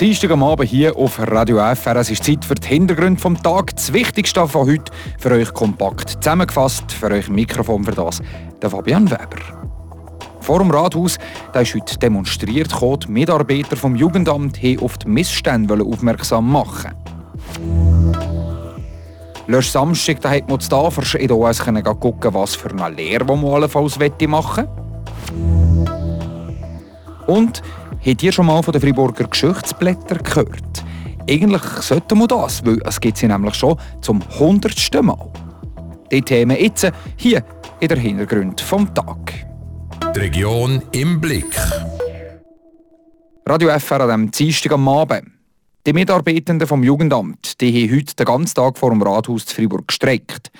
Dienstag am Abend hier auf Radio FR. Es ist Zeit für die Hintergründe vom Tag. Das Wichtigste von heute für euch kompakt zusammengefasst. Für euch Mikrofon für das, der Fabian Weber. Vor dem Rathaus da ist heute demonstriert, die Mitarbeiter vom Jugendamt hier auf die Missstände aufmerksam machen. Letzten Samstag da hat man zu Tafers in OS gucken, was für eine Lehre man allenfalls machen Und Habt ihr schon mal von den Friburger Geschichtsblättern gehört? Eigentlich sollten wir das, weil es gibt sie nämlich schon zum hundertsten Mal. Die Themen jetzt hier in der Hintergrund vom Tag. Die Region im Blick. Radio FR an diesem Dienstag am Abend. Die Mitarbeitenden vom Jugendamt die haben heute den ganzen Tag vor dem Rathaus zu Fribourg gestreckt.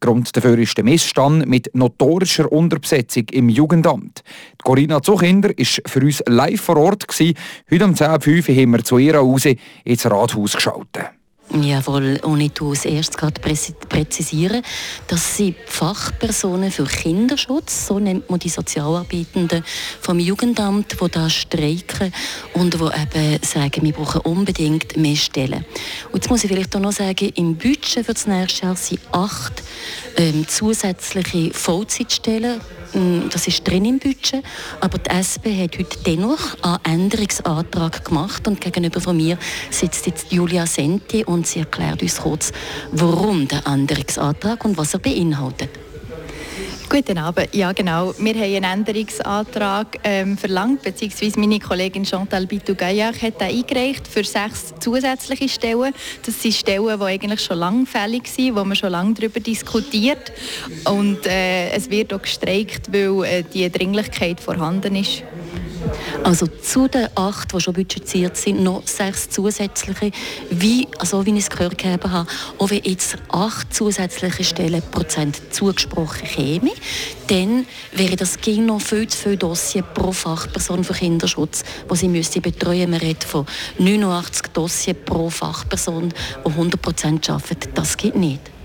Grund dafür ist der Missstand mit notorischer Unterbesetzung im Jugendamt. Die Corinna Zuchinder war für uns live vor Ort. Gewesen. Heute um 10.05 Uhr haben wir zu ihr raus ins Rathaus geschaut. Jawohl, tue als erstes gerade präzisieren, dass sie Fachpersonen für Kinderschutz, so nennt man die Sozialarbeitenden vom Jugendamt, die da streiken und die eben sagen, wir brauchen unbedingt mehr Stellen. Und jetzt muss ich vielleicht auch noch sagen, im Budget für das nächste Jahr sind acht ähm, zusätzliche Vollzeitstellen hm, das ist drin im Budget, aber die SP hat heute dennoch einen Änderungsantrag gemacht und gegenüber von mir sitzt jetzt Julia Senti und sie erklärt uns kurz, warum der Änderungsantrag und was er beinhaltet. Guten Abend. Ja, genau. Wir haben einen Änderungsantrag ähm, verlangt, beziehungsweise meine Kollegin Chantal Bitou-Gaillac hat den eingereicht für sechs zusätzliche Stellen. Das sind Stellen, die eigentlich schon lange fällig sind, wo man schon lange darüber diskutiert. Und äh, es wird auch gestreikt, weil äh, die Dringlichkeit vorhanden ist. Also zu den acht, die schon budgetiert sind, noch sechs zusätzliche, wie, also wie ich es gehört habe, auch wenn jetzt acht zusätzliche Stellen Prozent zugesprochen käme, dann wäre das ging noch viel zu viel Dossier pro Fachperson für Kinderschutz, die sie müsste betreuen. Man redet von 89 Dossier pro Fachperson, die 100 Prozent arbeiten. Das geht nicht.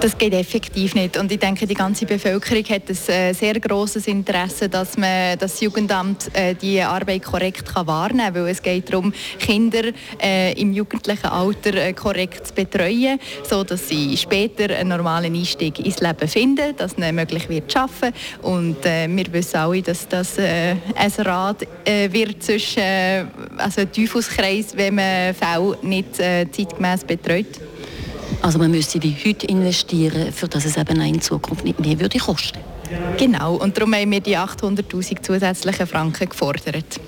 Das geht effektiv nicht. Und ich denke, die ganze Bevölkerung hat ein äh, sehr großes Interesse, dass man das Jugendamt äh, die Arbeit korrekt kann wahrnehmen kann. Weil es geht darum, Kinder äh, im jugendlichen Alter korrekt zu betreuen, sodass sie später einen normalen Einstieg ins Leben finden, dass es möglich wird zu arbeiten. Und wir wissen alle, dass das ein Rad wird zwischen also Teufelskreis, wenn man Fälle nicht zeitgemäß betreut. Also man müsste wie heute investieren, für das es eben in Zukunft nicht mehr würde kosten. Genau, und darum haben wir die 800'000 zusätzlichen Franken gefordert.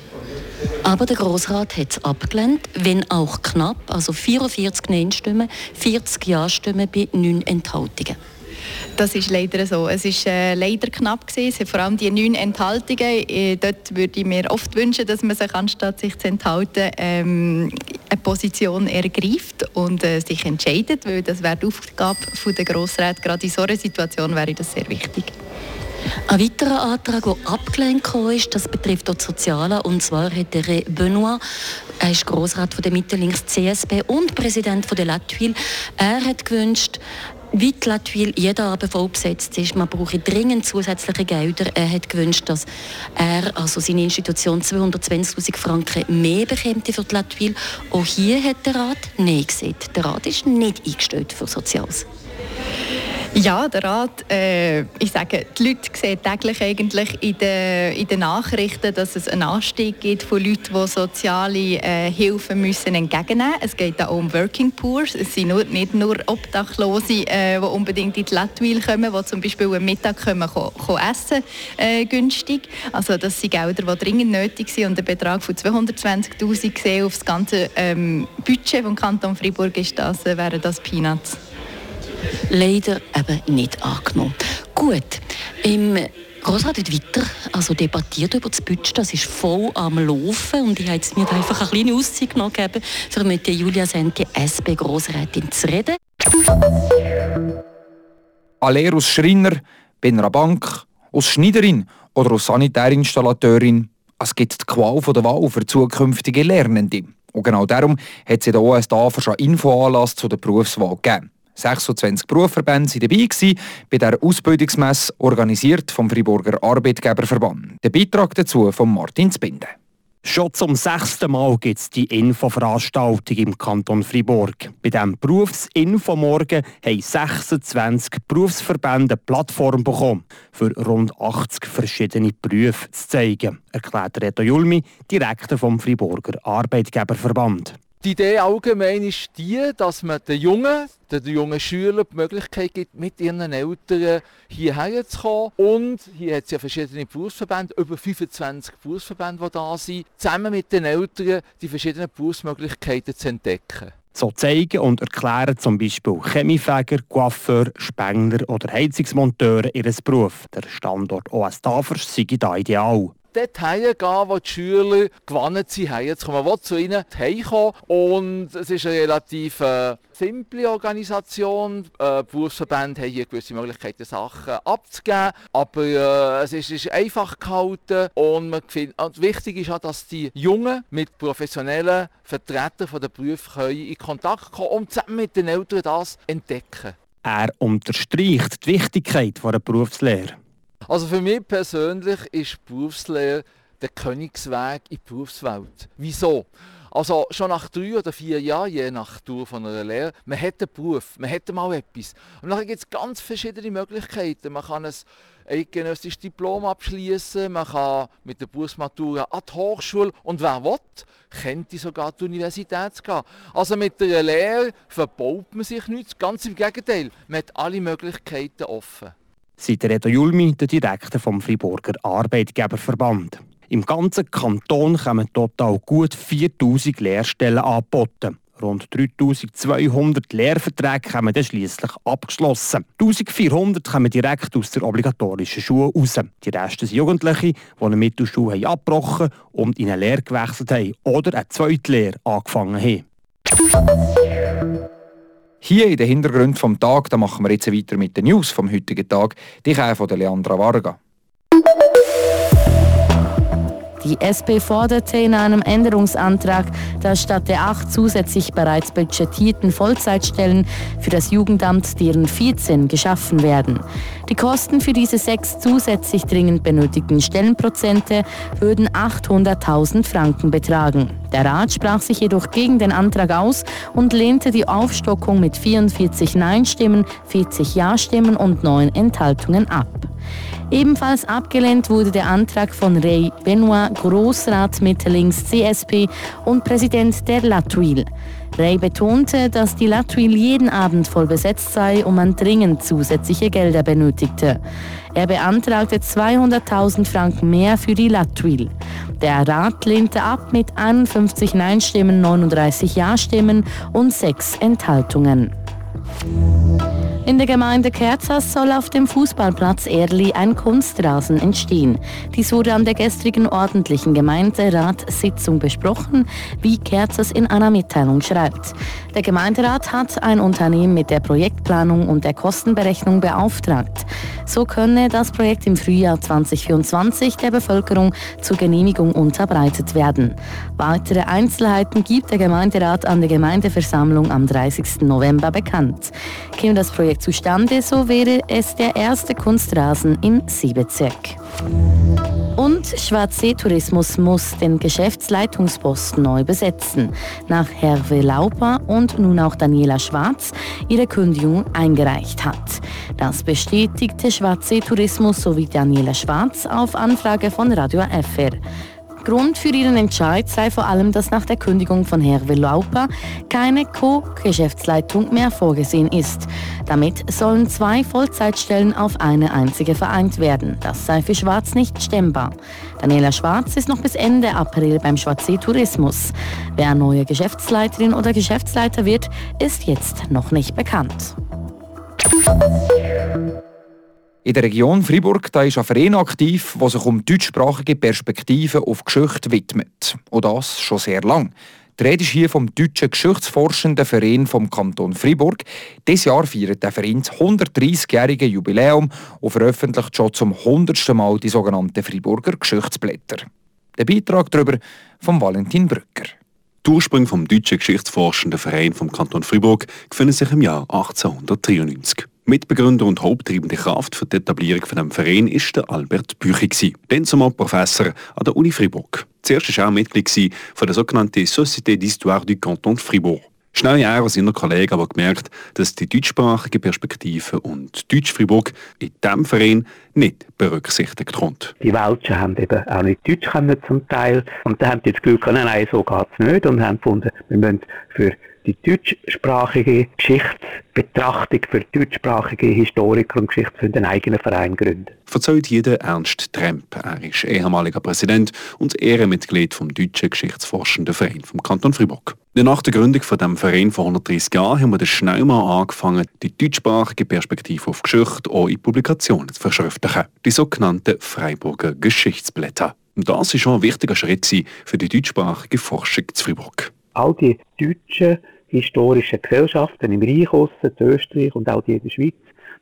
Aber der Grossrat hat es abgelehnt, wenn auch knapp, also 44 Nein-Stimmen, 40 Ja-Stimmen bei 9 Enthaltungen. Das ist leider so. Es ist äh, leider knapp gewesen. Vor allem die neun Enthaltungen. Äh, dort würde ich mir oft wünschen, dass man sich anstatt sich zu enthalten ähm, eine Position ergreift und äh, sich entscheidet, weil das wäre die Aufgabe der Grossräte. Gerade in so einer Situation wäre das sehr wichtig. Ein weiterer Antrag, der abgelehnt ist, das betrifft auch die Sozialen. Und zwar hat der Benoit, er ist Grossrat von der Mitte-Links CSB und Präsident von der Latwil, er hat gewünscht, wie die Latwil jeder Abend voll besetzt ist, man brauche dringend zusätzliche Gelder. Er hat gewünscht, dass er, also seine Institution, 220'000 Franken mehr bekäme für die Latwil. Auch hier hat der Rat Nein gesagt. Der Rat ist nicht eingestellt für Soziales. Ja, der Rat, äh, ich sage, die Leute sehen täglich eigentlich in den, in den Nachrichten, dass es einen Anstieg gibt von Leuten, die soziale äh, Hilfen müssen entgegennehmen müssen. Es geht auch um Working Poors. Es sind nur, nicht nur Obdachlose, äh, die unbedingt in die Latwil kommen, die zum Beispiel am Mittag kommen, ko, ko essen äh, günstig. Also das sind Gelder, die dringend nötig sind und der Betrag von 220'000 gesehen auf das ganze ähm, Budget vom Kanton Freiburg ist das, äh, wären das Peanuts leider eben nicht angenommen. Gut, im Grossrat hat weiter also debattiert über das Budget, das ist voll am Laufen und ich habe jetzt mir einfach eine kleine Auszeit genommen, für mit Julia Senti, SP-Grossrätin, zu reden. Alle aus Schreiner, bei einer Bank, aus Schneiderin oder aus Sanitärinstallateurin. Es gibt die Qual der Wahl für zukünftige Lernende. Und genau darum hat sie der OS schon Infoanlass zu der Berufswahl gegeben. 26 Berufsverbände waren dabei gewesen, bei der Ausbildungsmesse, organisiert vom Friburger Arbeitgeberverband. Der Beitrag dazu von Martin Spinde. Schon zum sechsten Mal gibt es die Infoveranstaltung im Kanton Fribourg. Bei diesem Berufsinfomorgen haben 26 Berufsverbände eine Plattform bekommen, für rund 80 verschiedene Berufe zu zeigen, erklärt Reto Julmi, Direktor vom Friburger Arbeitgeberverband. Die Idee allgemein ist die, dass man den Jungen, den jungen Schülern die Möglichkeit gibt, mit ihren Eltern hierher zu kommen. Und hier hat es ja verschiedene Berufsverbände, über 25 Berufsverbände, die da sind, zusammen mit den Eltern die verschiedenen Berufsmöglichkeiten zu entdecken. So zeigen und erklären zum Beispiel Chemiefäger, Coiffeur, Spengler oder Heizungsmonteure ihren Beruf. Der Standort OS Tafers sei da ideal dort gehen, wo die Schüler gewannet sind, herzukommen. Man will zu ihnen heimkommen und es ist eine relativ äh, simple Organisation. Äh, Berufsverbände haben hier gewisse Möglichkeiten, Sachen abzugeben, aber äh, es, ist, ist, einfach gehalten und, man find, und wichtig ist auch, dass die Jungen mit professionellen Vertretern der Berufe in Kontakt kommen und zusammen mit den Eltern das entdecken. Er unterstreicht die Wichtigkeit der Berufslehre. Also für mich persönlich ist Berufslehre der Königsweg in die Berufswelt. Wieso? Also schon nach drei oder vier Jahren, je nach Tour von einer Lehre, man hat einen Beruf, man hat mal etwas. Und dann gibt es ganz verschiedene Möglichkeiten. Man kann ein eidgenössisches Diplom abschließen, man kann mit der Berufsmatura an die Hochschule und wer will, könnte sogar die Universität gehen. Also mit der Lehre verbaut man sich nichts, ganz im Gegenteil, man hat alle Möglichkeiten offen. Seit Reto Julmi, der Direktor vom Friburger Arbeitgeberverband. Im ganzen Kanton kommen total gut 4000 Lehrstellen angeboten. Rund 3200 Lehrverträge haben dann schliesslich abgeschlossen. 1400 kommen direkt aus der obligatorischen Schule raus. Die Rest sind Jugendliche, die eine Mittelschule abgebrochen und in eine Lehre gewechselt haben oder eine zweite Lehre angefangen haben. Hier in den Hintergründen vom Tag, da machen wir jetzt weiter mit den News vom heutigen Tag. Die kommen von der Leandra Varga. Die SP forderte in einem Änderungsantrag, dass statt der acht zusätzlich bereits budgetierten Vollzeitstellen für das Jugendamt deren 14 geschaffen werden. Die Kosten für diese sechs zusätzlich dringend benötigten Stellenprozente würden 800.000 Franken betragen. Der Rat sprach sich jedoch gegen den Antrag aus und lehnte die Aufstockung mit 44 Nein-Stimmen, 40 Ja-Stimmen und 9 Enthaltungen ab. Ebenfalls abgelehnt wurde der Antrag von Ray Benoit, Großrat mit links CSP und Präsident der Latwil. Ray betonte, dass die Latwil jeden Abend voll besetzt sei und man dringend zusätzliche Gelder benötigte. Er beantragte 200.000 Franken mehr für die Latwil. Der Rat lehnte ab mit 51 Nein-Stimmen, 39 Ja-Stimmen und 6 Enthaltungen. In der Gemeinde Kerzas soll auf dem Fußballplatz Erli ein Kunstrasen entstehen. Dies wurde an der gestrigen ordentlichen Gemeinderatssitzung besprochen, wie Kerzas in einer Mitteilung schreibt. Der Gemeinderat hat ein Unternehmen mit der Projektplanung und der Kostenberechnung beauftragt. So könne das Projekt im Frühjahr 2024 der Bevölkerung zur Genehmigung unterbreitet werden. Weitere Einzelheiten gibt der Gemeinderat an der Gemeindeversammlung am 30. November bekannt. Käme das Projekt zustande, so wäre es der erste Kunstrasen in Siebezirk. Und Schwarzsee Tourismus muss den Geschäftsleitungsposten neu besetzen, nach Hervé Lauper und nun auch Daniela Schwarz ihre Kündigung eingereicht hat. Das bestätigte Schwarzsee Tourismus sowie Daniela Schwarz auf Anfrage von Radio FR. Grund für ihren Entscheid sei vor allem, dass nach der Kündigung von Hervé Lauper keine Co-Geschäftsleitung mehr vorgesehen ist. Damit sollen zwei Vollzeitstellen auf eine einzige vereint werden. Das sei für Schwarz nicht stemmbar. Daniela Schwarz ist noch bis Ende April beim Schwarzsee Tourismus. Wer neue Geschäftsleiterin oder Geschäftsleiter wird, ist jetzt noch nicht bekannt. In der Region Fribourg da ist ein Verein aktiv, der sich um deutschsprachige Perspektiven auf Geschichte widmet. Und das schon sehr lang. Die Rede ist hier vom deutschen geschichtsforschenden Verein vom Kanton Fribourg. Dieses Jahr feiert der Verein das 130-jährige Jubiläum und veröffentlicht schon zum 100. Mal die sogenannten Friburger Geschichtsblätter. Der Beitrag darüber von Valentin Brücker. Die Ursprünge vom deutschen geschichtsforschenden Verein vom Kanton Fribourg befinden sich im Jahr 1893. Mitbegründer und haupttreibende Kraft für die Etablierung von dem Verein ist der Albert Büchi, dann zumal Professor an der Uni Fribourg. Zuerst war er auch Mitglied von der sogenannten Société d'Histoire du Canton de Fribourg. Schnell er und seine Kollegen aber gemerkt, dass die deutschsprachige Perspektive und Deutsch-Fribourg in diesem Verein nicht berücksichtigt wird. Die Welschen haben eben auch nicht Deutsch können zum Teil und da haben die das Gefühl, nein, nein, so geht es nicht und haben gefunden, wir müssen für die deutschsprachige Geschichtsbetrachtung für deutschsprachige Historiker und Geschichte für den eigenen Verein gründen. Verzeiht jeder Ernst Tremp. Er ist ehemaliger Präsident und Ehrenmitglied vom Deutschen Geschichtsforschenden Verein vom Kanton Fribourg. Nach der Gründung von dem Verein vor 130 Jahren haben wir schnell mal angefangen, die deutschsprachige Perspektive auf Geschichte auch in Publikationen zu verschriftlichen. Die sogenannten Freiburger Geschichtsblätter. Und das ist schon ein wichtiger Schritt für die deutschsprachige Forschung zu Fribourg. All die deutschen historischen Gesellschaften im Reich, in Österreich und auch in der Schweiz,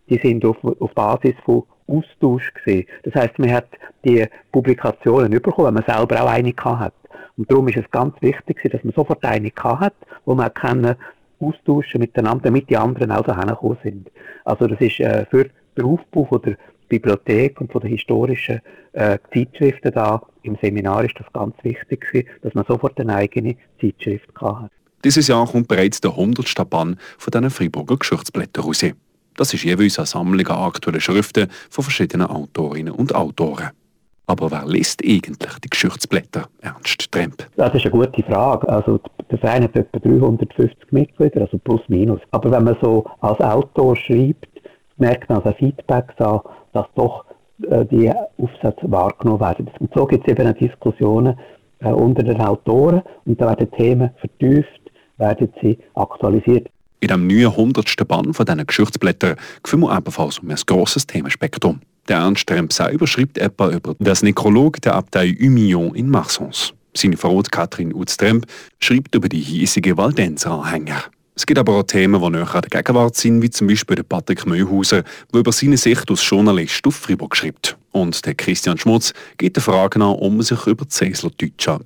die sind auf, auf Basis von Austausch gesehen. Das heißt, man hat die Publikationen bekommen, wenn man selber auch eine hat. Und darum ist es ganz wichtig, dass man sofort eine hat, wo man kann austauschen miteinander, damit die anderen auch so hingekommen sind. Also das ist äh, für den Aufbau der Bibliothek und von den historischen äh, Zeitschriften da im Seminar ist das ganz wichtig dass man sofort eine eigene Zeitschrift hat. Dieses Jahr kommt bereits der 100. Band von diesen Freiburger Geschichtsblättern raus. Das ist jeweils eine Sammlung an aktuellen Schriften von verschiedenen Autorinnen und Autoren. Aber wer liest eigentlich die Geschichtsblätter, Ernst Tremp? Das ist eine gute Frage. Also der Verein hat etwa 350 Mitglieder, also plus minus. Aber wenn man so als Autor schreibt, merkt man also Feedbacks an, dass doch äh, die Aufsätze wahrgenommen werden. Und so gibt es eben Diskussionen äh, unter den Autoren und da werden Themen vertieft werden sie aktualisiert. In dem neuen 100. Band von diesen Geschichtsblättern gefühlen wir ebenfalls um ein grosses Themenspektrum. Der Ernst selber schreibt etwa über das Nekrolog der Abtei Humillon in Marsons. Seine Frau Katrin Utz-Tremp schreibt über die hiesige Waldenser-Anhänger. Es gibt aber auch Themen, die näher an der Gegenwart sind, wie zum Beispiel der Patrick Möhauser, der über seine Sicht als Journalist auf Fribourg schreibt. Und der Christian Schmutz geht der Frage nach, ob man sich über die Cäsler Deutscher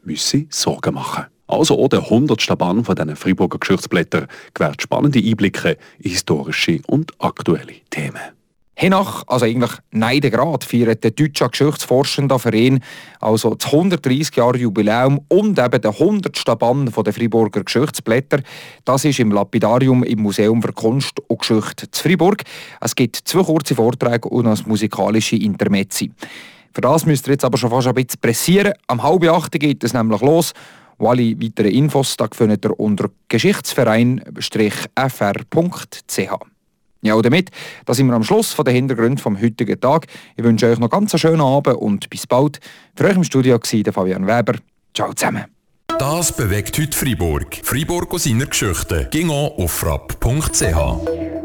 Sorgen machen müsse. Also auch der 100. Band von diesen Freiburger Geschichtsblättern gewährt spannende Einblicke in historische und aktuelle Themen. Hiernach, also eigentlich neiden Grad, feiert der Deutsche Geschichtsforschende Verein also das 130 Jahre Jubiläum und eben den 100. Band der Freiburger Geschichtsblätter. Das ist im Lapidarium im Museum für Kunst und Geschichte zu Freiburg. Es gibt zwei kurze Vorträge und ein musikalische Intermezzi. Für das müsst ihr jetzt aber schon fast ein bisschen pressieren. Am halb acht geht es nämlich los und alle weiteren Infos findet ihr unter geschichtsverein-fr.ch. Ja, und damit da sind wir am Schluss von den Hintergründen vom heutigen Tag. Ich wünsche euch noch ganz einen schönen Abend und bis bald. Für euch im Studio war Fabian Weber. Ciao zusammen. Das bewegt heute Freiburg. Freiburg aus seiner Geschichte. Ging auf frapp.ch.